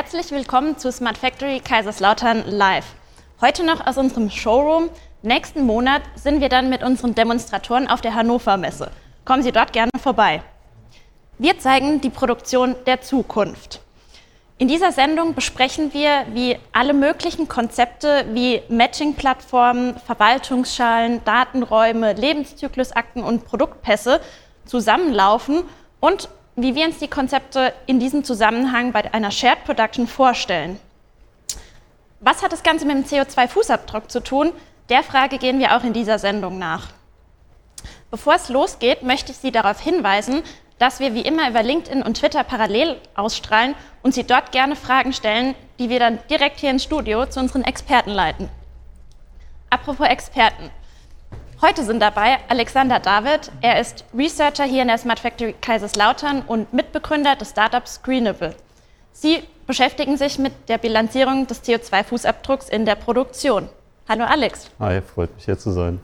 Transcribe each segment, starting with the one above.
Herzlich willkommen zu Smart Factory Kaiserslautern Live. Heute noch aus unserem Showroom. Nächsten Monat sind wir dann mit unseren Demonstratoren auf der Hannover Messe. Kommen Sie dort gerne vorbei. Wir zeigen die Produktion der Zukunft. In dieser Sendung besprechen wir, wie alle möglichen Konzepte wie Matching-Plattformen, Verwaltungsschalen, Datenräume, Lebenszyklusakten und Produktpässe zusammenlaufen und wie wir uns die Konzepte in diesem Zusammenhang bei einer Shared Production vorstellen. Was hat das Ganze mit dem CO2-Fußabdruck zu tun? Der Frage gehen wir auch in dieser Sendung nach. Bevor es losgeht, möchte ich Sie darauf hinweisen, dass wir wie immer über LinkedIn und Twitter parallel ausstrahlen und Sie dort gerne Fragen stellen, die wir dann direkt hier ins Studio zu unseren Experten leiten. Apropos Experten. Heute sind dabei Alexander David. Er ist Researcher hier in der Smart Factory Kaiserslautern und Mitbegründer des Startups Screenable. Sie beschäftigen sich mit der Bilanzierung des CO2-Fußabdrucks in der Produktion. Hallo Alex. Hi, freut mich hier zu sein.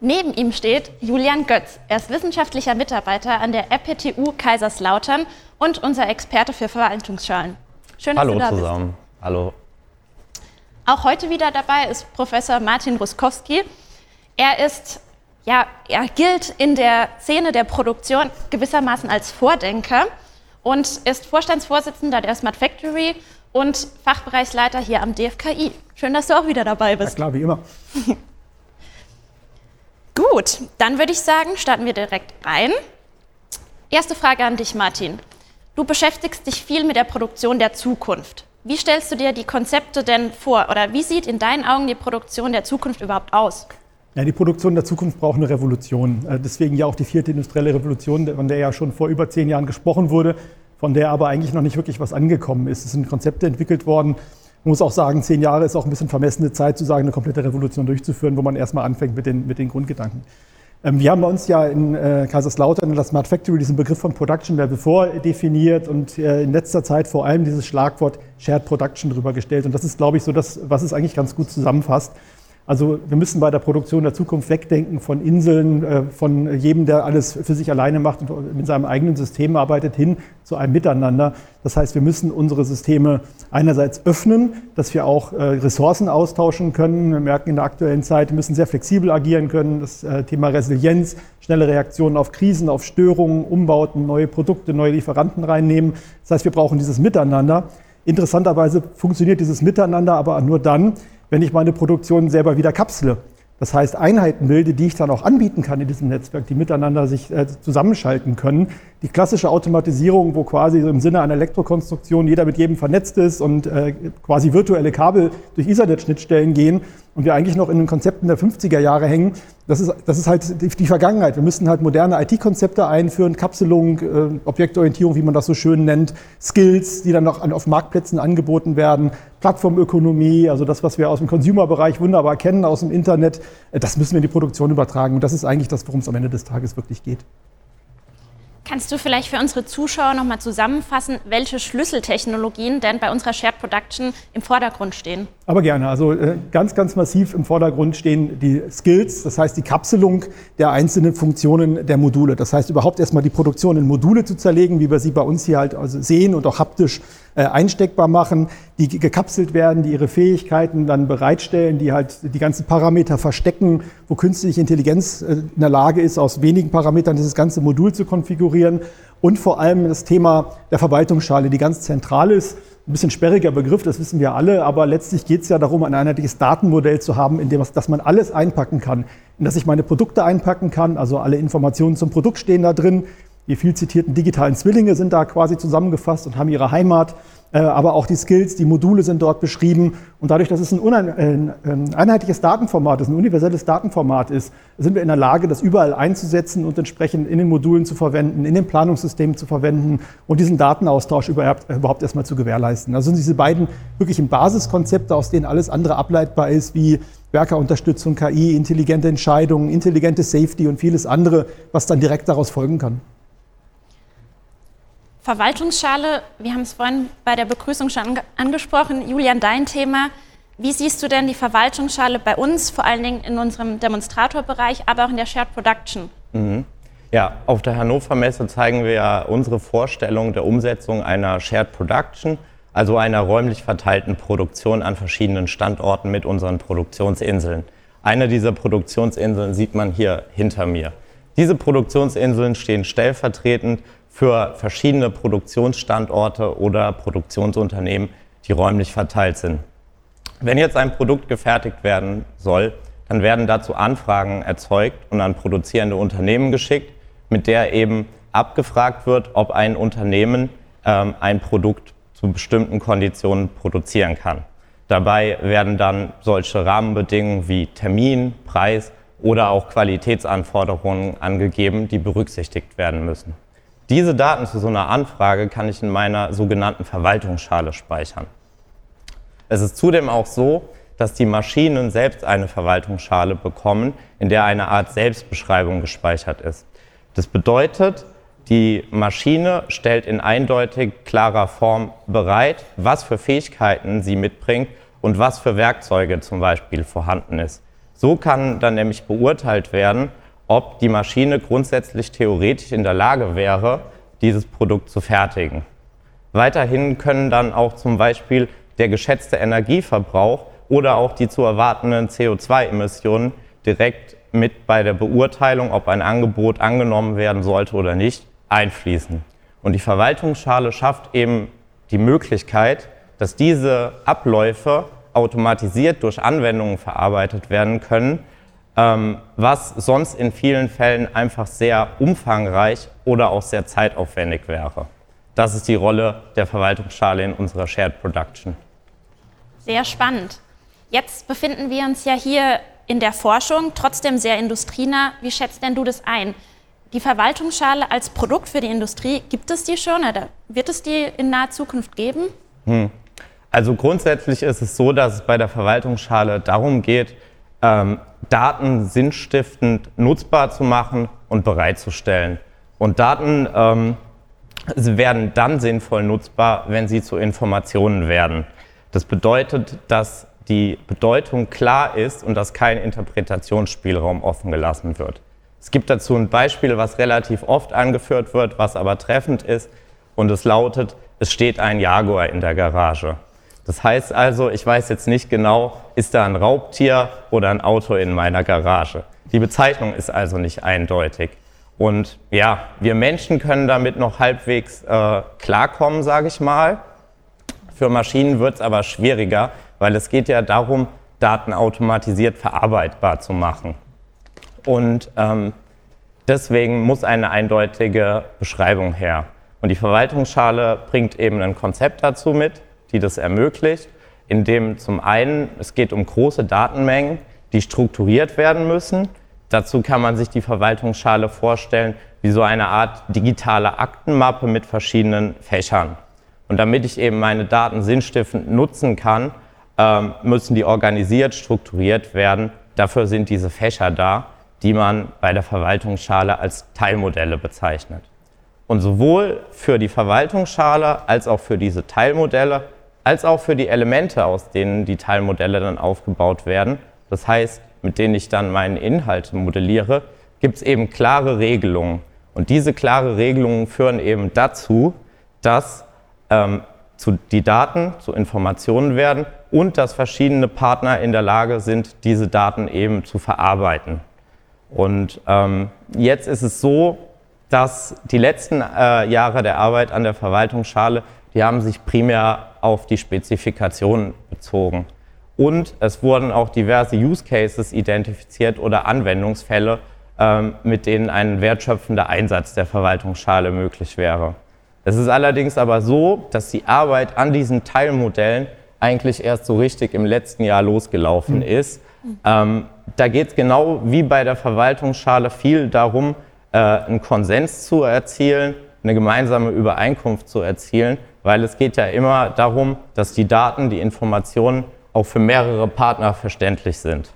Neben ihm steht Julian Götz. Er ist wissenschaftlicher Mitarbeiter an der RPTU Kaiserslautern und unser Experte für Verwaltungsschalen. Schön, Hallo dass du da zusammen. Bist. Hallo. Auch heute wieder dabei ist Professor Martin Ruskowski. Er ist, ja, er gilt in der Szene der Produktion gewissermaßen als Vordenker und ist Vorstandsvorsitzender der Smart Factory und Fachbereichsleiter hier am DFKI. Schön, dass du auch wieder dabei bist. Ja, klar, wie immer. Gut, dann würde ich sagen, starten wir direkt rein. Erste Frage an dich, Martin. Du beschäftigst dich viel mit der Produktion der Zukunft. Wie stellst du dir die Konzepte denn vor oder wie sieht in deinen Augen die Produktion der Zukunft überhaupt aus? Ja, die Produktion der Zukunft braucht eine Revolution. Äh, deswegen ja auch die vierte industrielle Revolution, von der ja schon vor über zehn Jahren gesprochen wurde, von der aber eigentlich noch nicht wirklich was angekommen ist. Es sind Konzepte entwickelt worden, man muss auch sagen, zehn Jahre ist auch ein bisschen vermessene Zeit, zu sagen, eine komplette Revolution durchzuführen, wo man erstmal anfängt mit den, mit den Grundgedanken. Ähm, wir haben bei uns ja in äh, Kaiserslautern in der Smart Factory diesen Begriff von Production Level vordefiniert und äh, in letzter Zeit vor allem dieses Schlagwort Shared Production drüber gestellt. Und das ist, glaube ich, so das, was es eigentlich ganz gut zusammenfasst. Also wir müssen bei der Produktion der Zukunft wegdenken von Inseln, äh, von jedem, der alles für sich alleine macht und mit seinem eigenen System arbeitet, hin zu einem Miteinander. Das heißt, wir müssen unsere Systeme einerseits öffnen, dass wir auch äh, Ressourcen austauschen können. Wir merken in der aktuellen Zeit, wir müssen sehr flexibel agieren können. Das äh, Thema Resilienz, schnelle Reaktionen auf Krisen, auf Störungen, Umbauten, neue Produkte, neue Lieferanten reinnehmen. Das heißt, wir brauchen dieses Miteinander. Interessanterweise funktioniert dieses Miteinander aber nur dann, wenn ich meine Produktion selber wieder kapsle. Das heißt, Einheiten bilde, die ich dann auch anbieten kann in diesem Netzwerk, die miteinander sich äh, zusammenschalten können. Die klassische Automatisierung, wo quasi im Sinne einer Elektrokonstruktion jeder mit jedem vernetzt ist und äh, quasi virtuelle Kabel durch Ethernet-Schnittstellen gehen und wir eigentlich noch in den Konzepten der 50er Jahre hängen, das ist, das ist halt die, die Vergangenheit. Wir müssen halt moderne IT-Konzepte einführen, Kapselung, äh, Objektorientierung, wie man das so schön nennt, Skills, die dann noch an, auf Marktplätzen angeboten werden, Plattformökonomie, also das, was wir aus dem Consumer-Bereich wunderbar kennen, aus dem Internet, äh, das müssen wir in die Produktion übertragen. Und das ist eigentlich das, worum es am Ende des Tages wirklich geht. Kannst du vielleicht für unsere Zuschauer nochmal zusammenfassen, welche Schlüsseltechnologien denn bei unserer Shared Production im Vordergrund stehen? Aber gerne. Also äh, ganz, ganz massiv im Vordergrund stehen die Skills, das heißt die Kapselung der einzelnen Funktionen der Module. Das heißt überhaupt erstmal die Produktion in Module zu zerlegen, wie wir sie bei uns hier halt also sehen und auch haptisch einsteckbar machen, die gekapselt werden, die ihre Fähigkeiten dann bereitstellen, die halt die ganzen Parameter verstecken, wo künstliche Intelligenz äh, in der Lage ist, aus wenigen Parametern dieses ganze Modul zu konfigurieren. Und vor allem das Thema der Verwaltungsschale, die ganz zentral ist. Ein bisschen sperriger Begriff, das wissen wir alle, aber letztlich geht es ja darum, ein einheitliches Datenmodell zu haben, in dem dass man alles einpacken kann. In das ich meine Produkte einpacken kann, also alle Informationen zum Produkt stehen da drin, die viel zitierten digitalen Zwillinge sind da quasi zusammengefasst und haben ihre Heimat. Äh, aber auch die Skills, die Module sind dort beschrieben. Und dadurch, dass es ein, ein einheitliches Datenformat ist, ein universelles Datenformat ist, sind wir in der Lage, das überall einzusetzen und entsprechend in den Modulen zu verwenden, in den Planungssystemen zu verwenden und diesen Datenaustausch überhaupt erstmal zu gewährleisten. Also sind diese beiden wirklichen Basiskonzepte, aus denen alles andere ableitbar ist, wie Werkerunterstützung, KI, intelligente Entscheidungen, intelligente Safety und vieles andere, was dann direkt daraus folgen kann. Verwaltungsschale, wir haben es vorhin bei der Begrüßung schon angesprochen. Julian, dein Thema. Wie siehst du denn die Verwaltungsschale bei uns, vor allen Dingen in unserem Demonstratorbereich, aber auch in der Shared Production? Mhm. Ja, auf der Hannover Messe zeigen wir ja unsere Vorstellung der Umsetzung einer Shared Production, also einer räumlich verteilten Produktion an verschiedenen Standorten mit unseren Produktionsinseln. Eine dieser Produktionsinseln sieht man hier hinter mir. Diese Produktionsinseln stehen stellvertretend für verschiedene Produktionsstandorte oder Produktionsunternehmen, die räumlich verteilt sind. Wenn jetzt ein Produkt gefertigt werden soll, dann werden dazu Anfragen erzeugt und an produzierende Unternehmen geschickt, mit der eben abgefragt wird, ob ein Unternehmen ähm, ein Produkt zu bestimmten Konditionen produzieren kann. Dabei werden dann solche Rahmenbedingungen wie Termin, Preis oder auch Qualitätsanforderungen angegeben, die berücksichtigt werden müssen. Diese Daten zu so einer Anfrage kann ich in meiner sogenannten Verwaltungsschale speichern. Es ist zudem auch so, dass die Maschinen selbst eine Verwaltungsschale bekommen, in der eine Art Selbstbeschreibung gespeichert ist. Das bedeutet, die Maschine stellt in eindeutig klarer Form bereit, was für Fähigkeiten sie mitbringt und was für Werkzeuge zum Beispiel vorhanden ist. So kann dann nämlich beurteilt werden, ob die Maschine grundsätzlich theoretisch in der Lage wäre, dieses Produkt zu fertigen. Weiterhin können dann auch zum Beispiel der geschätzte Energieverbrauch oder auch die zu erwartenden CO2-Emissionen direkt mit bei der Beurteilung, ob ein Angebot angenommen werden sollte oder nicht, einfließen. Und die Verwaltungsschale schafft eben die Möglichkeit, dass diese Abläufe automatisiert durch Anwendungen verarbeitet werden können, was sonst in vielen Fällen einfach sehr umfangreich oder auch sehr zeitaufwendig wäre. Das ist die Rolle der Verwaltungsschale in unserer Shared Production. Sehr spannend. Jetzt befinden wir uns ja hier in der Forschung, trotzdem sehr industrienah. Wie schätzt denn du das ein? Die Verwaltungsschale als Produkt für die Industrie, gibt es die schon oder wird es die in naher Zukunft geben? Hm. Also grundsätzlich ist es so, dass es bei der Verwaltungsschale darum geht, ähm, Daten sinnstiftend nutzbar zu machen und bereitzustellen. Und Daten ähm, werden dann sinnvoll nutzbar, wenn sie zu Informationen werden. Das bedeutet, dass die Bedeutung klar ist und dass kein Interpretationsspielraum offen gelassen wird. Es gibt dazu ein Beispiel, was relativ oft angeführt wird, was aber treffend ist, und es lautet, es steht ein Jaguar in der Garage. Das heißt also, ich weiß jetzt nicht genau, ist da ein Raubtier oder ein Auto in meiner Garage. Die Bezeichnung ist also nicht eindeutig. Und ja, wir Menschen können damit noch halbwegs äh, klarkommen, sage ich mal. Für Maschinen wird es aber schwieriger, weil es geht ja darum, Daten automatisiert verarbeitbar zu machen. Und ähm, deswegen muss eine eindeutige Beschreibung her. Und die Verwaltungsschale bringt eben ein Konzept dazu mit, die das ermöglicht, indem zum einen es geht um große Datenmengen, die strukturiert werden müssen. Dazu kann man sich die Verwaltungsschale vorstellen wie so eine Art digitale Aktenmappe mit verschiedenen Fächern. Und damit ich eben meine Daten sinnstiftend nutzen kann, ähm, müssen die organisiert, strukturiert werden. Dafür sind diese Fächer da, die man bei der Verwaltungsschale als Teilmodelle bezeichnet. Und sowohl für die Verwaltungsschale als auch für diese Teilmodelle, als auch für die Elemente, aus denen die Teilmodelle dann aufgebaut werden, das heißt, mit denen ich dann meine Inhalte modelliere, gibt es eben klare Regelungen. Und diese klare Regelungen führen eben dazu, dass ähm, zu, die Daten zu Informationen werden und dass verschiedene Partner in der Lage sind, diese Daten eben zu verarbeiten. Und ähm, jetzt ist es so, dass die letzten äh, Jahre der Arbeit an der Verwaltungsschale, die haben sich primär auf die Spezifikationen bezogen. Und es wurden auch diverse Use Cases identifiziert oder Anwendungsfälle, ähm, mit denen ein wertschöpfender Einsatz der Verwaltungsschale möglich wäre. Es ist allerdings aber so, dass die Arbeit an diesen Teilmodellen eigentlich erst so richtig im letzten Jahr losgelaufen mhm. ist. Ähm, da geht es genau wie bei der Verwaltungsschale viel darum, äh, einen Konsens zu erzielen, eine gemeinsame Übereinkunft zu erzielen, weil es geht ja immer darum, dass die Daten, die Informationen auch für mehrere Partner verständlich sind.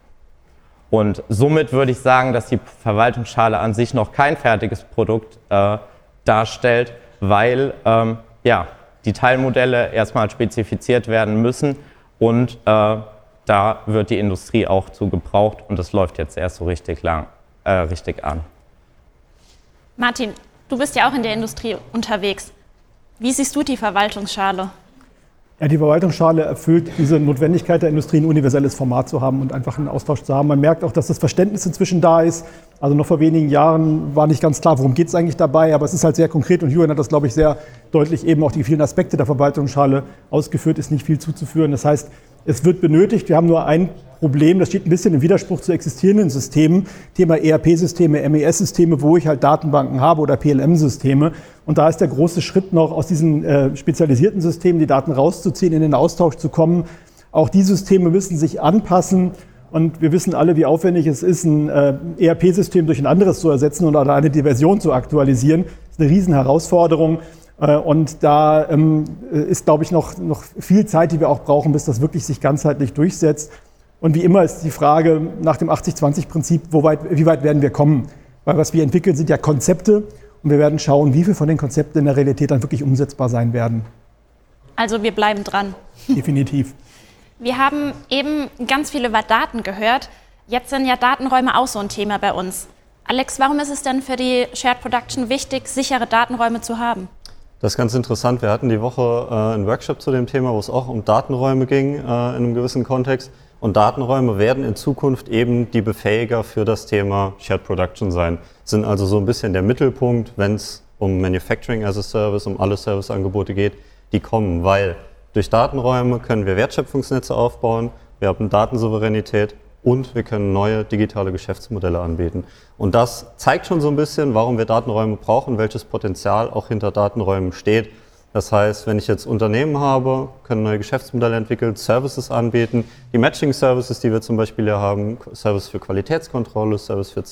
Und somit würde ich sagen, dass die Verwaltungsschale an sich noch kein fertiges Produkt äh, darstellt, weil ähm, ja, die Teilmodelle erstmal spezifiziert werden müssen und äh, da wird die Industrie auch zu gebraucht und das läuft jetzt erst so richtig lang, äh, richtig an. Martin, du bist ja auch in der Industrie unterwegs. Wie siehst du die Verwaltungsschale? Ja, die Verwaltungsschale erfüllt diese Notwendigkeit der Industrie, ein universelles Format zu haben und einfach einen Austausch zu haben. Man merkt auch, dass das Verständnis inzwischen da ist. Also noch vor wenigen Jahren war nicht ganz klar, worum geht es eigentlich dabei, aber es ist halt sehr konkret und Julian hat das, glaube ich, sehr deutlich eben auch die vielen Aspekte der Verwaltungsschale ausgeführt, ist nicht viel zuzuführen. Das heißt, es wird benötigt. Wir haben nur ein Problem, das steht ein bisschen im Widerspruch zu existierenden Systemen, Thema ERP-Systeme, MES-Systeme, wo ich halt Datenbanken habe oder PLM-Systeme. Und da ist der große Schritt noch, aus diesen äh, spezialisierten Systemen die Daten rauszuziehen, in den Austausch zu kommen. Auch die Systeme müssen sich anpassen. Und wir wissen alle, wie aufwendig es ist, ein äh, ERP-System durch ein anderes zu ersetzen oder eine Version zu aktualisieren. Das ist eine Riesenherausforderung. Äh, und da ähm, ist, glaube ich, noch, noch viel Zeit, die wir auch brauchen, bis das wirklich sich ganzheitlich durchsetzt. Und wie immer ist die Frage nach dem 80-20-Prinzip, wie weit werden wir kommen? Weil was wir entwickeln, sind ja Konzepte und wir werden schauen, wie viele von den Konzepten in der Realität dann wirklich umsetzbar sein werden. Also wir bleiben dran. Definitiv. Wir haben eben ganz viele Daten gehört. Jetzt sind ja Datenräume auch so ein Thema bei uns. Alex, warum ist es denn für die Shared Production wichtig, sichere Datenräume zu haben? Das ist ganz interessant. Wir hatten die Woche äh, einen Workshop zu dem Thema, wo es auch um Datenräume ging äh, in einem gewissen Kontext. Und Datenräume werden in Zukunft eben die Befähiger für das Thema Shared Production sein. Sind also so ein bisschen der Mittelpunkt, wenn es um Manufacturing as a Service, um alle Serviceangebote geht, die kommen, weil durch Datenräume können wir Wertschöpfungsnetze aufbauen, wir haben Datensouveränität und wir können neue digitale Geschäftsmodelle anbieten. Und das zeigt schon so ein bisschen, warum wir Datenräume brauchen, welches Potenzial auch hinter Datenräumen steht. Das heißt, wenn ich jetzt Unternehmen habe, können neue Geschäftsmodelle entwickeln, Services anbieten. Die Matching-Services, die wir zum Beispiel hier haben, Service für Qualitätskontrolle, Service für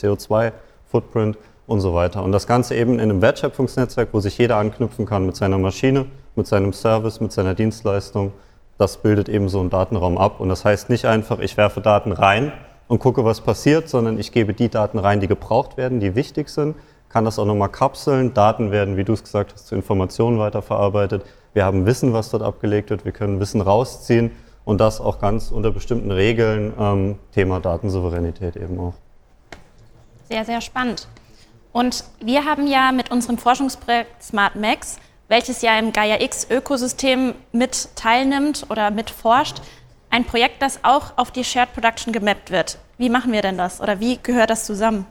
CO2-Footprint und so weiter. Und das Ganze eben in einem Wertschöpfungsnetzwerk, wo sich jeder anknüpfen kann mit seiner Maschine, mit seinem Service, mit seiner Dienstleistung. Das bildet eben so einen Datenraum ab. Und das heißt nicht einfach, ich werfe Daten rein und gucke, was passiert, sondern ich gebe die Daten rein, die gebraucht werden, die wichtig sind kann das auch nochmal kapseln. Daten werden, wie du es gesagt hast, zu Informationen weiterverarbeitet. Wir haben Wissen, was dort abgelegt wird. Wir können Wissen rausziehen und das auch ganz unter bestimmten Regeln. Ähm, Thema Datensouveränität eben auch. Sehr, sehr spannend. Und wir haben ja mit unserem Forschungsprojekt Smart Max, welches ja im Gaia X Ökosystem mit teilnimmt oder mit forscht, ein Projekt, das auch auf die Shared Production gemappt wird. Wie machen wir denn das oder wie gehört das zusammen?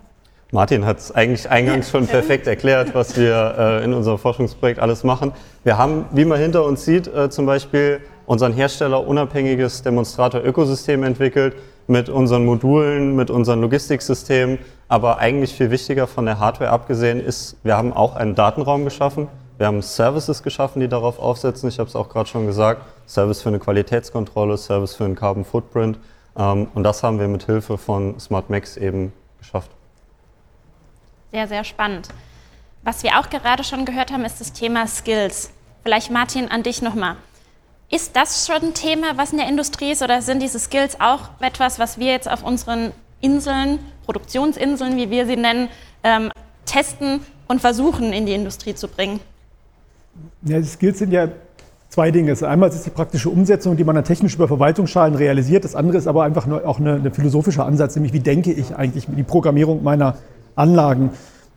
Martin hat es eigentlich eingangs schon perfekt erklärt, was wir äh, in unserem Forschungsprojekt alles machen. Wir haben, wie man hinter uns sieht, äh, zum Beispiel unseren Hersteller unabhängiges Demonstrator-Ökosystem entwickelt mit unseren Modulen, mit unseren Logistiksystemen. Aber eigentlich viel wichtiger von der Hardware abgesehen ist, wir haben auch einen Datenraum geschaffen. Wir haben Services geschaffen, die darauf aufsetzen. Ich habe es auch gerade schon gesagt. Service für eine Qualitätskontrolle, Service für einen Carbon Footprint. Ähm, und das haben wir mit Hilfe von SmartMax eben geschafft. Sehr, sehr spannend. Was wir auch gerade schon gehört haben, ist das Thema Skills. Vielleicht Martin, an dich nochmal. Ist das schon ein Thema, was in der Industrie ist, oder sind diese Skills auch etwas, was wir jetzt auf unseren Inseln, Produktionsinseln, wie wir sie nennen, ähm, testen und versuchen in die Industrie zu bringen? Ja, die Skills sind ja zwei Dinge. Einmal ist es die praktische Umsetzung, die man dann technisch über Verwaltungsschalen realisiert. Das andere ist aber einfach nur auch eine, eine philosophische Ansatz, nämlich wie denke ich eigentlich die Programmierung meiner Anlagen.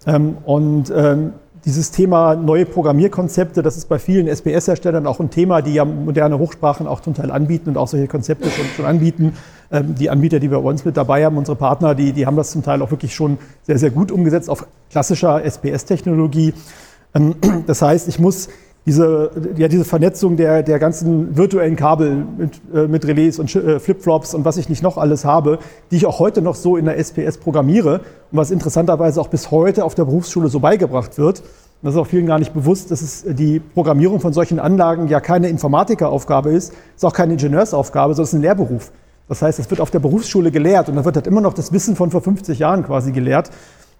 Ähm, und ähm, dieses Thema neue Programmierkonzepte, das ist bei vielen SPS-Herstellern auch ein Thema, die ja moderne Hochsprachen auch zum Teil anbieten und auch solche Konzepte schon, schon anbieten. Ähm, die Anbieter, die wir bei uns mit dabei haben, unsere Partner, die, die haben das zum Teil auch wirklich schon sehr, sehr gut umgesetzt auf klassischer SPS-Technologie. Das heißt, ich muss diese, ja, diese Vernetzung der, der ganzen virtuellen Kabel mit, äh, mit Relais und äh, Flipflops und was ich nicht noch alles habe, die ich auch heute noch so in der SPS programmiere und was interessanterweise auch bis heute auf der Berufsschule so beigebracht wird. Das ist auch vielen gar nicht bewusst, dass es die Programmierung von solchen Anlagen ja keine Informatikeraufgabe ist, ist auch keine Ingenieursaufgabe, sondern es ist ein Lehrberuf. Das heißt, es wird auf der Berufsschule gelehrt und da wird halt immer noch das Wissen von vor 50 Jahren quasi gelehrt.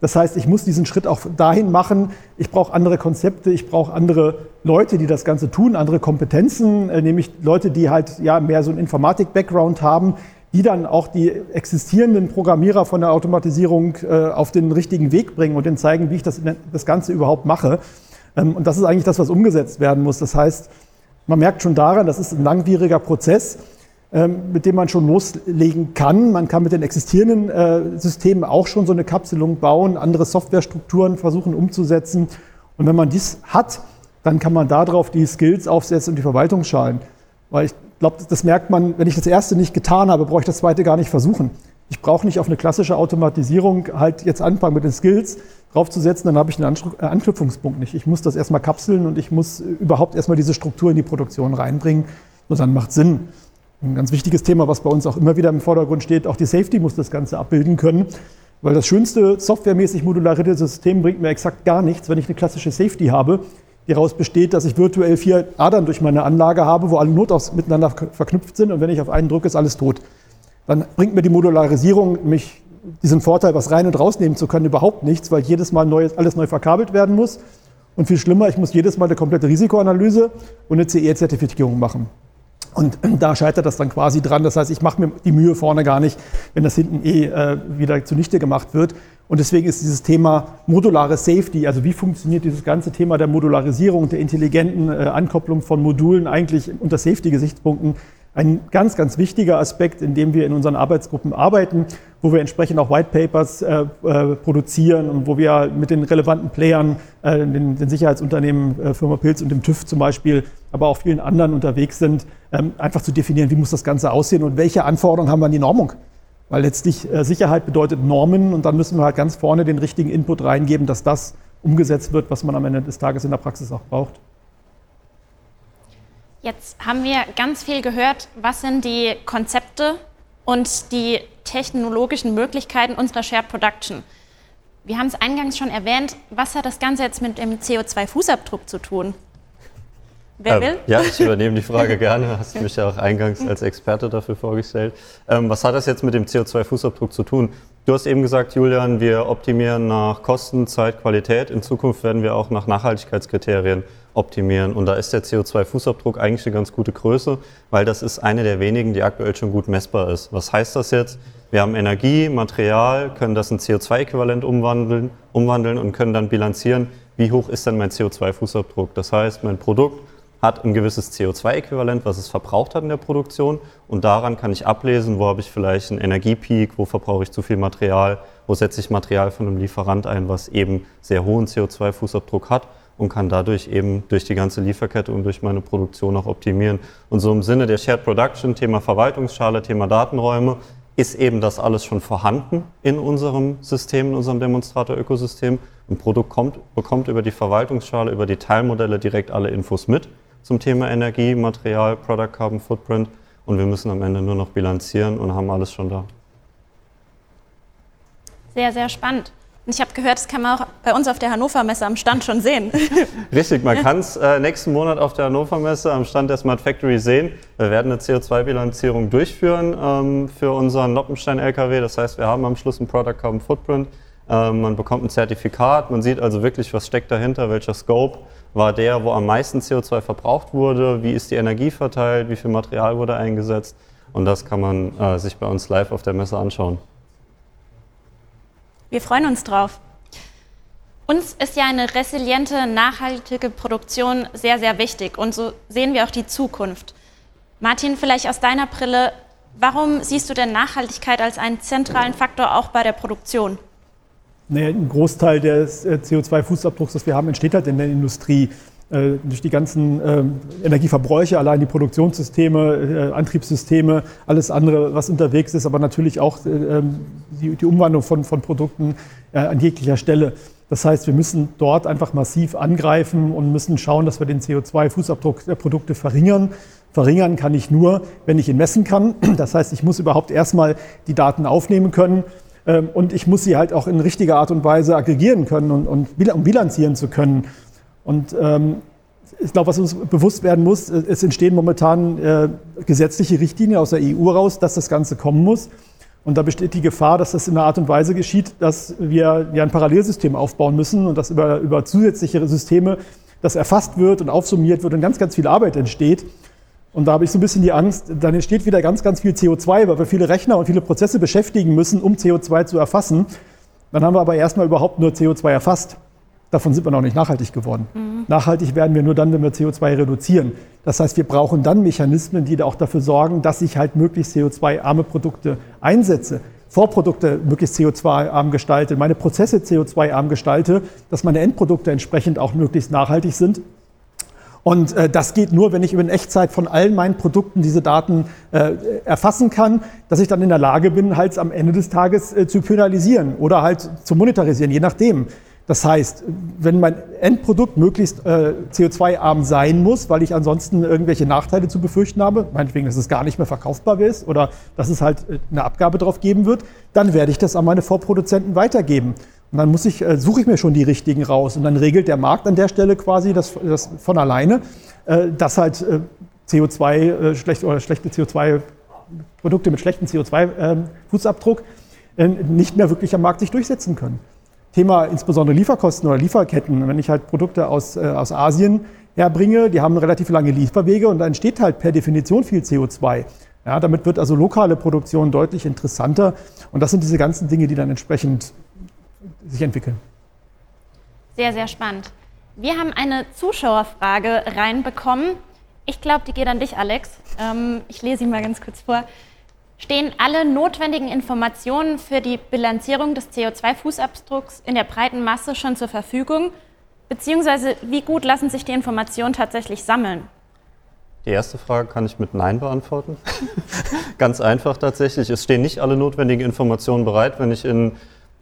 Das heißt, ich muss diesen Schritt auch dahin machen. Ich brauche andere Konzepte, ich brauche andere Leute, die das Ganze tun, andere Kompetenzen, äh, nämlich Leute, die halt ja mehr so einen Informatik-Background haben, die dann auch die existierenden Programmierer von der Automatisierung äh, auf den richtigen Weg bringen und ihnen zeigen, wie ich das, das Ganze überhaupt mache. Ähm, und das ist eigentlich das, was umgesetzt werden muss. Das heißt, man merkt schon daran, das ist ein langwieriger Prozess. Ähm, mit dem man schon loslegen kann. Man kann mit den existierenden äh, Systemen auch schon so eine Kapselung bauen, andere Softwarestrukturen versuchen umzusetzen. Und wenn man dies hat, dann kann man darauf die Skills aufsetzen und die Verwaltungsschalen. Weil ich glaube, das merkt man, wenn ich das erste nicht getan habe, brauche ich das zweite gar nicht versuchen. Ich brauche nicht auf eine klassische Automatisierung halt jetzt anfangen mit den Skills draufzusetzen, dann habe ich einen äh, Anknüpfungspunkt nicht. Ich muss das erstmal kapseln und ich muss überhaupt erstmal diese Struktur in die Produktion reinbringen und dann macht Sinn. Ein ganz wichtiges Thema, was bei uns auch immer wieder im Vordergrund steht, auch die Safety muss das Ganze abbilden können. Weil das schönste softwaremäßig modularierte System bringt mir exakt gar nichts, wenn ich eine klassische Safety habe, die daraus besteht, dass ich virtuell vier Adern durch meine Anlage habe, wo alle Notaus miteinander verknüpft sind und wenn ich auf einen drücke, ist alles tot. Dann bringt mir die Modularisierung mich diesen Vorteil, was rein und rausnehmen zu können, überhaupt nichts, weil jedes Mal neu, alles neu verkabelt werden muss. Und viel schlimmer, ich muss jedes Mal eine komplette Risikoanalyse und eine CE-Zertifizierung machen. Und da scheitert das dann quasi dran. Das heißt, ich mache mir die Mühe vorne gar nicht, wenn das hinten eh äh, wieder zunichte gemacht wird. Und deswegen ist dieses Thema modulare Safety, also wie funktioniert dieses ganze Thema der Modularisierung, der intelligenten äh, Ankopplung von Modulen eigentlich unter Safety-Gesichtspunkten ein ganz, ganz wichtiger Aspekt, in dem wir in unseren Arbeitsgruppen arbeiten, wo wir entsprechend auch White Papers äh, äh, produzieren und wo wir mit den relevanten Playern, äh, den, den, Sicherheitsunternehmen, äh, Firma Pilz und dem TÜV zum Beispiel, aber auch vielen anderen unterwegs sind, ähm, einfach zu definieren, wie muss das Ganze aussehen und welche Anforderungen haben wir an die Normung. Weil letztlich äh, Sicherheit bedeutet Normen und dann müssen wir halt ganz vorne den richtigen Input reingeben, dass das umgesetzt wird, was man am Ende des Tages in der Praxis auch braucht. Jetzt haben wir ganz viel gehört, was sind die Konzepte und die technologischen Möglichkeiten unserer Shared Production. Wir haben es eingangs schon erwähnt, was hat das Ganze jetzt mit dem CO2-Fußabdruck zu tun? Wer ähm, will? Ja, ich übernehme die Frage gerne. Hast mich ja auch eingangs als Experte dafür vorgestellt. Ähm, was hat das jetzt mit dem CO2-Fußabdruck zu tun? Du hast eben gesagt, Julian, wir optimieren nach Kosten, Zeit, Qualität. In Zukunft werden wir auch nach Nachhaltigkeitskriterien optimieren. Und da ist der CO2-Fußabdruck eigentlich eine ganz gute Größe, weil das ist eine der wenigen, die aktuell schon gut messbar ist. Was heißt das jetzt? Wir haben Energie, Material, können das in CO2-Äquivalent umwandeln, umwandeln und können dann bilanzieren, wie hoch ist denn mein CO2-Fußabdruck. Das heißt, mein Produkt hat ein gewisses CO2-Äquivalent, was es verbraucht hat in der Produktion. Und daran kann ich ablesen, wo habe ich vielleicht einen Energiepeak, wo verbrauche ich zu viel Material, wo setze ich Material von einem Lieferant ein, was eben sehr hohen CO2-Fußabdruck hat und kann dadurch eben durch die ganze Lieferkette und durch meine Produktion auch optimieren. Und so im Sinne der Shared Production, Thema Verwaltungsschale, Thema Datenräume, ist eben das alles schon vorhanden in unserem System, in unserem Demonstrator-Ökosystem. Ein Produkt kommt, bekommt über die Verwaltungsschale, über die Teilmodelle direkt alle Infos mit zum Thema Energie, Material, Product Carbon Footprint und wir müssen am Ende nur noch bilanzieren und haben alles schon da. Sehr, sehr spannend. Und ich habe gehört, das kann man auch bei uns auf der Hannover Messe am Stand schon sehen. Richtig, man kann es äh, nächsten Monat auf der Hannover Messe am Stand der Smart Factory sehen. Wir werden eine CO2-Bilanzierung durchführen ähm, für unseren Noppenstein-LKW. Das heißt, wir haben am Schluss ein Product Carbon Footprint. Ähm, man bekommt ein Zertifikat, man sieht also wirklich, was steckt dahinter, welcher Scope war der, wo am meisten CO2 verbraucht wurde, wie ist die Energie verteilt, wie viel Material wurde eingesetzt. Und das kann man äh, sich bei uns live auf der Messe anschauen. Wir freuen uns drauf. Uns ist ja eine resiliente, nachhaltige Produktion sehr, sehr wichtig und so sehen wir auch die Zukunft. Martin, vielleicht aus deiner Brille, warum siehst du denn Nachhaltigkeit als einen zentralen Faktor auch bei der Produktion? Nee, ein Großteil des äh, CO2-Fußabdrucks, das wir haben, entsteht halt in der Industrie. Äh, durch die ganzen äh, Energieverbräuche, allein die Produktionssysteme, äh, Antriebssysteme, alles andere, was unterwegs ist, aber natürlich auch äh, ähm, die, die, Umwandlung von, von Produkten an jeglicher Stelle. Das heißt, wir müssen dort einfach massiv angreifen und müssen schauen, dass wir den CO2-Fußabdruck der Produkte verringern. Verringern kann ich nur, wenn ich ihn messen kann. Das heißt, ich muss überhaupt erstmal die Daten aufnehmen können und ich muss sie halt auch in richtiger Art und Weise aggregieren können und, und um bilanzieren zu können. Und ähm, ich glaube, was uns bewusst werden muss, äh, es entstehen momentan äh, gesetzliche Richtlinien aus der EU raus, dass das Ganze kommen muss. Und da besteht die Gefahr, dass das in einer Art und Weise geschieht, dass wir ja ein Parallelsystem aufbauen müssen und dass über, über zusätzliche Systeme das erfasst wird und aufsummiert wird und ganz, ganz viel Arbeit entsteht. Und da habe ich so ein bisschen die Angst, dann entsteht wieder ganz, ganz viel CO2, weil wir viele Rechner und viele Prozesse beschäftigen müssen, um CO2 zu erfassen. Dann haben wir aber erstmal überhaupt nur CO2 erfasst. Davon sind wir noch nicht nachhaltig geworden. Mhm. Nachhaltig werden wir nur dann, wenn wir CO2 reduzieren. Das heißt, wir brauchen dann Mechanismen, die auch dafür sorgen, dass ich halt möglichst CO2-arme Produkte einsetze, Vorprodukte möglichst CO2-arm gestalte, meine Prozesse CO2-arm gestalte, dass meine Endprodukte entsprechend auch möglichst nachhaltig sind Und äh, das geht nur, wenn ich in Echtzeit von allen meinen Produkten diese Daten äh, erfassen kann, dass ich dann in der Lage bin, halt am Ende des Tages äh, zu penalisieren oder halt zu monetarisieren, je nachdem. Das heißt, wenn mein Endprodukt möglichst äh, CO2-arm sein muss, weil ich ansonsten irgendwelche Nachteile zu befürchten habe, meinetwegen, dass es gar nicht mehr verkaufbar ist oder dass es halt äh, eine Abgabe drauf geben wird, dann werde ich das an meine Vorproduzenten weitergeben. Und dann muss ich, äh, suche ich mir schon die richtigen raus. Und dann regelt der Markt an der Stelle quasi das, das von alleine, äh, dass halt äh, CO2 äh, schlecht oder schlechte CO2 Produkte mit schlechtem CO2-Fußabdruck äh, nicht mehr wirklich am Markt sich durchsetzen können. Thema insbesondere Lieferkosten oder Lieferketten. Wenn ich halt Produkte aus, äh, aus Asien herbringe, die haben relativ lange Lieferwege und da entsteht halt per Definition viel CO2. Ja, damit wird also lokale Produktion deutlich interessanter und das sind diese ganzen Dinge, die dann entsprechend sich entwickeln. Sehr, sehr spannend. Wir haben eine Zuschauerfrage reinbekommen. Ich glaube, die geht an dich, Alex. Ähm, ich lese sie mal ganz kurz vor. Stehen alle notwendigen Informationen für die Bilanzierung des CO2-Fußabdrucks in der breiten Masse schon zur Verfügung? Beziehungsweise wie gut lassen sich die Informationen tatsächlich sammeln? Die erste Frage kann ich mit Nein beantworten. Ganz einfach tatsächlich. Es stehen nicht alle notwendigen Informationen bereit. Wenn ich in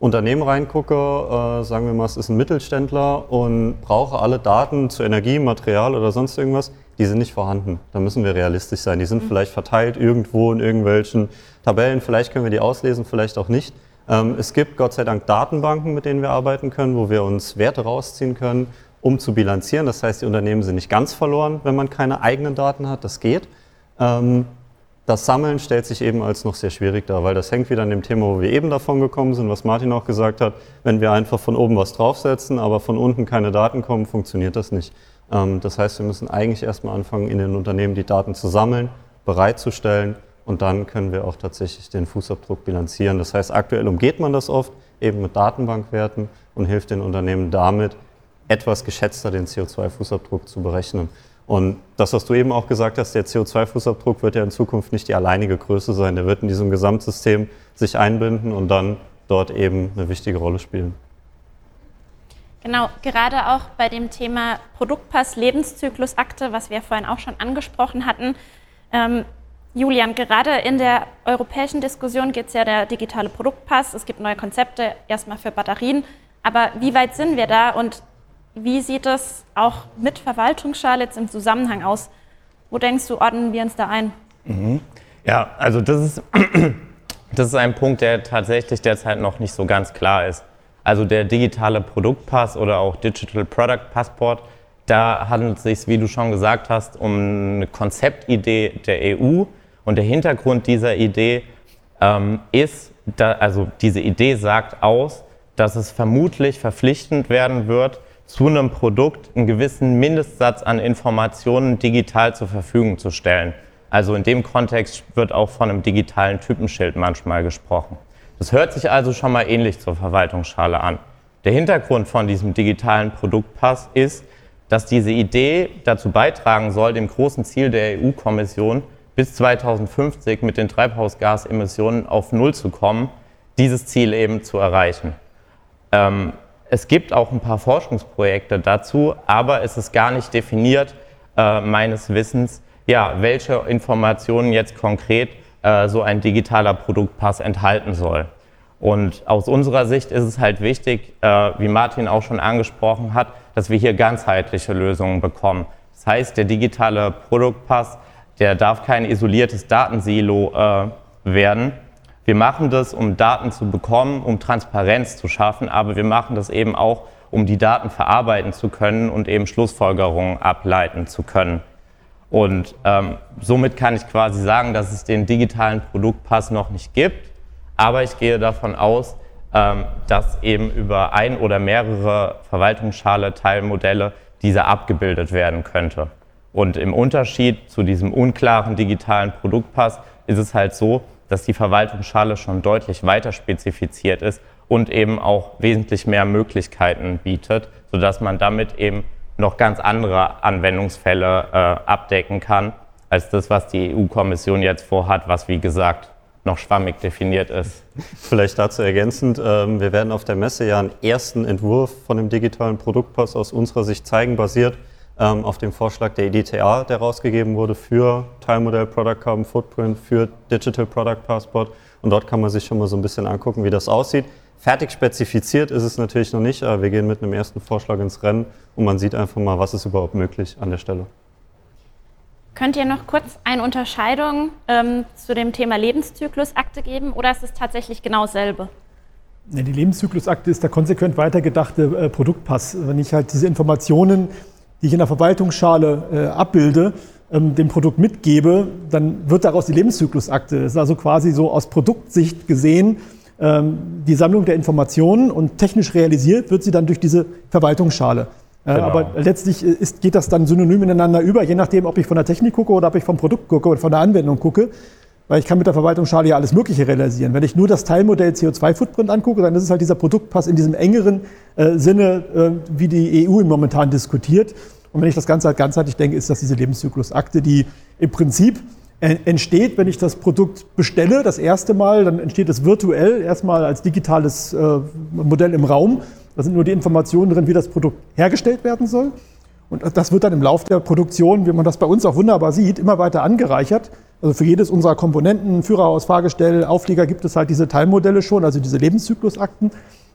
Unternehmen reingucke, äh, sagen wir mal, es ist ein Mittelständler und brauche alle Daten zu Energie, Material oder sonst irgendwas, die sind nicht vorhanden. Da müssen wir realistisch sein. Die sind mhm. vielleicht verteilt irgendwo in irgendwelchen Tabellen. Vielleicht können wir die auslesen, vielleicht auch nicht. Ähm, es gibt Gott sei Dank Datenbanken, mit denen wir arbeiten können, wo wir uns Werte rausziehen können, um zu bilanzieren. Das heißt, die Unternehmen sind nicht ganz verloren, wenn man keine eigenen Daten hat. Das geht. Ähm, das Sammeln stellt sich eben als noch sehr schwierig dar, weil das hängt wieder an dem Thema, wo wir eben davon gekommen sind, was Martin auch gesagt hat. Wenn wir einfach von oben was draufsetzen, aber von unten keine Daten kommen, funktioniert das nicht. Ähm, das heißt, wir müssen eigentlich erstmal anfangen, in den Unternehmen die Daten zu sammeln, bereitzustellen und dann können wir auch tatsächlich den Fußabdruck bilanzieren. Das heißt, aktuell umgeht man das oft eben mit Datenbankwerten und hilft den Unternehmen damit, etwas geschätzter den CO2-Fußabdruck zu berechnen. Und das, was du eben auch gesagt hast, der CO2-Fußabdruck wird ja in Zukunft nicht die alleinige Größe sein. Der wird in diesem Gesamtsystem sich einbinden und dann dort eben eine wichtige Rolle spielen. Genau, gerade auch bei dem Thema Produktpass, Lebenszyklusakte, was wir vorhin auch schon angesprochen hatten. Ähm, Julian, gerade in der europäischen Diskussion geht es ja der digitale Produktpass. Es gibt neue Konzepte, erstmal für Batterien. Aber wie weit sind wir da und wie sieht es auch mit Verwaltungsschale jetzt im Zusammenhang aus? Wo denkst du, ordnen wir uns da ein? Mhm. Ja, also das ist, das ist ein Punkt, der tatsächlich derzeit noch nicht so ganz klar ist. Also der digitale Produktpass oder auch Digital Product Passport, da handelt es sich, wie du schon gesagt hast, um eine Konzeptidee der EU. Und der Hintergrund dieser Idee ähm, ist, da, also diese Idee sagt aus, dass es vermutlich verpflichtend werden wird, zu einem Produkt einen gewissen Mindestsatz an Informationen digital zur Verfügung zu stellen. Also in dem Kontext wird auch von einem digitalen Typenschild manchmal gesprochen. Das hört sich also schon mal ähnlich zur Verwaltungsschale an. Der Hintergrund von diesem digitalen Produktpass ist, dass diese Idee dazu beitragen soll, dem großen Ziel der EU-Kommission bis 2050 mit den Treibhausgasemissionen auf Null zu kommen, dieses Ziel eben zu erreichen. Ähm, es gibt auch ein paar Forschungsprojekte dazu, aber es ist gar nicht definiert, äh, meines Wissens, ja, welche Informationen jetzt konkret äh, so ein digitaler Produktpass enthalten soll. Und aus unserer Sicht ist es halt wichtig, äh, wie Martin auch schon angesprochen hat, dass wir hier ganzheitliche Lösungen bekommen. Das heißt, der digitale Produktpass, der darf kein isoliertes Datensilo äh, werden, wir machen das, um Daten zu bekommen, um Transparenz zu schaffen, aber wir machen das eben auch, um die Daten verarbeiten zu können und eben Schlussfolgerungen ableiten zu können. Und ähm, somit kann ich quasi sagen, dass es den digitalen Produktpass noch nicht gibt, aber ich gehe davon aus, ähm, dass eben über ein oder mehrere Verwaltungsschale Teilmodelle dieser abgebildet werden könnte. Und im Unterschied zu diesem unklaren digitalen Produktpass ist es halt so, dass die Verwaltungsschale schon deutlich weiter spezifiziert ist und eben auch wesentlich mehr Möglichkeiten bietet, sodass man damit eben noch ganz andere Anwendungsfälle äh, abdecken kann, als das, was die EU-Kommission jetzt vorhat, was wie gesagt noch schwammig definiert ist. Vielleicht dazu ergänzend, ähm, wir werden auf der Messe ja einen ersten Entwurf von dem digitalen Produktpass aus unserer Sicht zeigen, basiert ähm, auf den Vorschlag der EDTA, der rausgegeben wurde für Teilmodell Product Carbon Footprint, für Digital Product Passport. Und dort kann man sich schon mal so ein bisschen angucken, wie das aussieht. Fertig spezifiziert ist es natürlich noch nicht, aber wir gehen mit einem ersten Vorschlag ins Rennen und man sieht einfach mal, was ist überhaupt möglich an der Stelle. Könnt ihr noch kurz eine Unterscheidung ähm, zu dem Thema Lebenszyklusakte geben oder ist es tatsächlich genau dasselbe? Die Lebenszyklusakte ist der konsequent weitergedachte äh, Produktpass. Wenn ich halt diese Informationen, die ich in der Verwaltungsschale äh, abbilde, ähm, dem Produkt mitgebe, dann wird daraus die Lebenszyklusakte. Das ist also quasi so aus Produktsicht gesehen ähm, die Sammlung der Informationen und technisch realisiert wird sie dann durch diese Verwaltungsschale. Äh, genau. Aber letztlich ist, geht das dann synonym ineinander über, je nachdem, ob ich von der Technik gucke oder ob ich vom Produkt gucke oder von der Anwendung gucke. Weil ich kann mit der Verwaltungsschale ja alles Mögliche realisieren. Wenn ich nur das Teilmodell CO2-Footprint angucke, dann ist es halt dieser Produktpass in diesem engeren äh, Sinne, äh, wie die EU momentan diskutiert. Und wenn ich das Ganze halt ganzheitlich denke, ist das diese Lebenszyklusakte, die im Prinzip entsteht, wenn ich das Produkt bestelle, das erste Mal, dann entsteht es virtuell, erstmal als digitales äh, Modell im Raum. Da sind nur die Informationen drin, wie das Produkt hergestellt werden soll. Und das wird dann im Laufe der Produktion, wie man das bei uns auch wunderbar sieht, immer weiter angereichert. Also für jedes unserer Komponenten, Führerhaus, Fahrgestell, Auflieger gibt es halt diese Teilmodelle schon, also diese Lebenszyklusakten.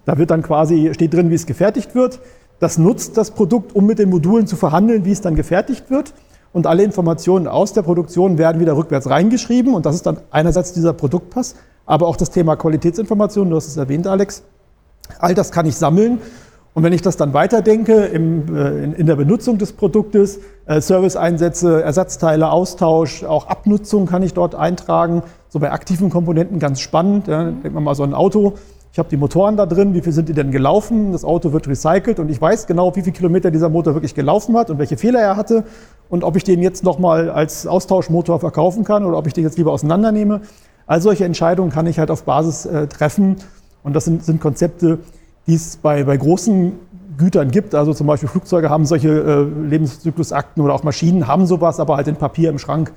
Da wird dann quasi, steht drin, wie es gefertigt wird. Das nutzt das Produkt, um mit den Modulen zu verhandeln, wie es dann gefertigt wird. Und alle Informationen aus der Produktion werden wieder rückwärts reingeschrieben. Und das ist dann einerseits dieser Produktpass, aber auch das Thema Qualitätsinformation, du hast es erwähnt, Alex. All das kann ich sammeln. Und wenn ich das dann weiterdenke im, äh, in, der Benutzung des Produktes, äh, Serviceeinsätze, Ersatzteile, Austausch, auch Abnutzung kann ich dort eintragen. So bei aktiven Komponenten ganz spannend. Ja, denkt man mal so ein Auto. Ich habe die Motoren da drin, wie viel sind die denn gelaufen? Das Auto wird recycelt und ich weiß genau, wie viele Kilometer dieser Motor wirklich gelaufen hat und welche Fehler er hatte und ob ich den jetzt nochmal als Austauschmotor verkaufen kann oder ob ich den jetzt lieber auseinandernehme. All solche Entscheidungen kann ich halt auf Basis äh, treffen und das sind, sind Konzepte, die es bei, bei großen Gütern gibt. Also zum Beispiel Flugzeuge haben solche äh, Lebenszyklusakten oder auch Maschinen haben sowas, aber halt in Papier im Schrank.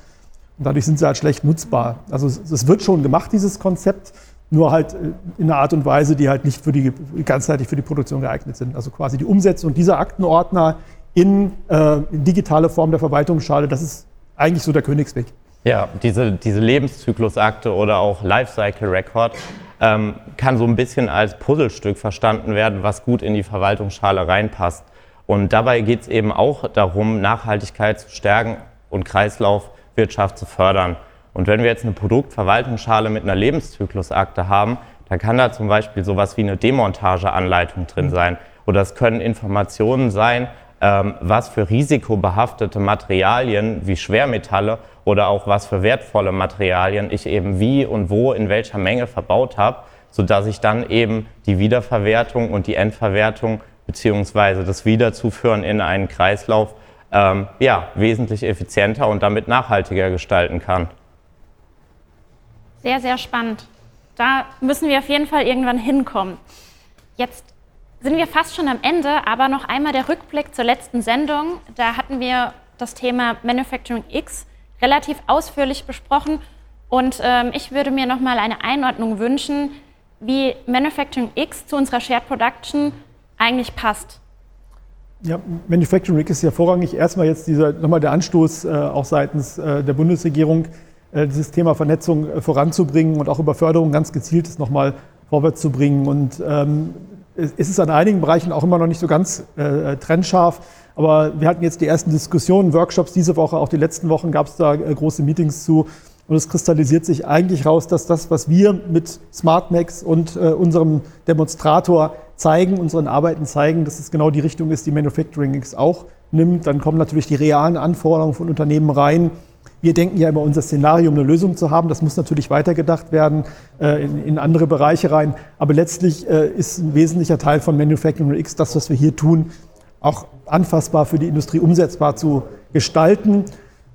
Und dadurch sind sie halt schlecht nutzbar. Also es wird schon gemacht, dieses Konzept, nur halt äh, in einer Art und Weise, die halt nicht für die, ganzheitlich für die Produktion geeignet sind. Also quasi die Umsetzung dieser Aktenordner in, äh, in digitale Form der Verwaltungsschale, das ist eigentlich so der Königsweg. Ja, diese, diese Lebenszyklusakte oder auch Lifecycle Record ähm, kann so ein bisschen als Puzzlestück verstanden werden, was gut in die Verwaltungsschale reinpasst. Und dabei geht es eben auch darum, Nachhaltigkeit zu stärken und Kreislaufwirtschaft zu fördern. Und wenn wir jetzt eine Produktverwaltungsschale mit einer Lebenszyklusakte haben, dann kann da zum Beispiel sowas wie eine Demontageanleitung drin sein. Oder es können Informationen sein, ähm, was für risikobehaftete Materialien wie Schwermetalle oder auch was für wertvolle Materialien ich eben wie und wo in welcher Menge verbaut habe, sodass ich dann eben die Wiederverwertung und die Endverwertung beziehungsweise das Wiederzuführen in einen Kreislauf ähm, ja, wesentlich effizienter und damit nachhaltiger gestalten kann. Sehr, sehr spannend. Da müssen wir auf jeden Fall irgendwann hinkommen. Jetzt sind wir fast schon am Ende, aber noch einmal der Rückblick zur letzten Sendung. Da hatten wir das Thema Manufacturing X relativ ausführlich besprochen und ähm, ich würde mir noch mal eine Einordnung wünschen, wie Manufacturing X zu unserer Shared Production eigentlich passt. Ja, Manufacturing X ist ja vorrangig erstmal jetzt dieser, nochmal der Anstoß äh, auch seitens äh, der Bundesregierung, äh, dieses Thema Vernetzung äh, voranzubringen und auch über Förderung ganz gezielt ist nochmal vorwärts zu bringen. Und ähm, es ist an einigen Bereichen auch immer noch nicht so ganz äh, trennscharf. Aber wir hatten jetzt die ersten Diskussionen, Workshops diese Woche, auch die letzten Wochen gab es da äh, große Meetings zu. Und es kristallisiert sich eigentlich raus, dass das, was wir mit SmartMax und äh, unserem Demonstrator zeigen, unseren Arbeiten zeigen, dass es genau die Richtung ist, die Manufacturing X auch nimmt. Dann kommen natürlich die realen Anforderungen von Unternehmen rein. Wir denken ja immer, unser Szenario, um eine Lösung zu haben, das muss natürlich weitergedacht werden äh, in, in, andere Bereiche rein. Aber letztlich äh, ist ein wesentlicher Teil von Manufacturing X, das, was wir hier tun, auch anfassbar für die Industrie umsetzbar zu gestalten.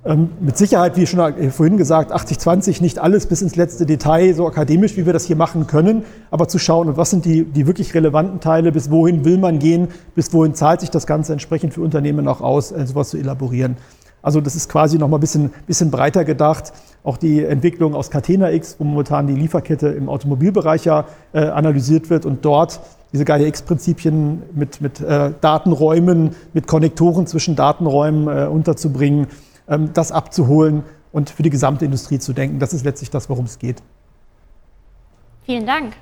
Ähm, mit Sicherheit, wie schon vorhin gesagt, 80-20, nicht alles bis ins letzte Detail, so akademisch, wie wir das hier machen können, aber zu schauen, was sind die, die wirklich relevanten Teile, bis wohin will man gehen, bis wohin zahlt sich das Ganze entsprechend für Unternehmen auch aus, äh, sowas zu elaborieren. Also das ist quasi noch mal ein bisschen, bisschen breiter gedacht. Auch die Entwicklung aus Catena X, wo momentan die Lieferkette im Automobilbereich ja äh, analysiert wird und dort diese Gaia-X-Prinzipien mit, mit äh, Datenräumen, mit Konnektoren zwischen Datenräumen äh, unterzubringen, ähm, das abzuholen und für die gesamte Industrie zu denken. Das ist letztlich das, worum es geht. Vielen Dank.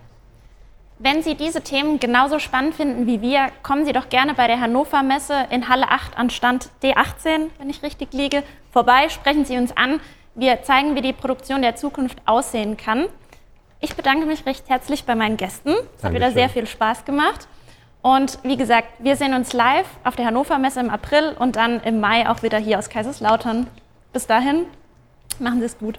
Wenn Sie diese Themen genauso spannend finden wie wir, kommen Sie doch gerne bei der Hannover Messe in Halle 8 an Stand D18, wenn ich richtig liege, vorbei. Sprechen Sie uns an. Wir zeigen, wie die Produktion der Zukunft aussehen kann. Ich bedanke mich recht herzlich bei meinen Gästen. Es hat wieder sehr viel Spaß gemacht. Und wie gesagt, wir sehen uns live auf der Hannover Messe im April und dann im Mai auch wieder hier aus Kaiserslautern. Bis dahin, machen Sie es gut.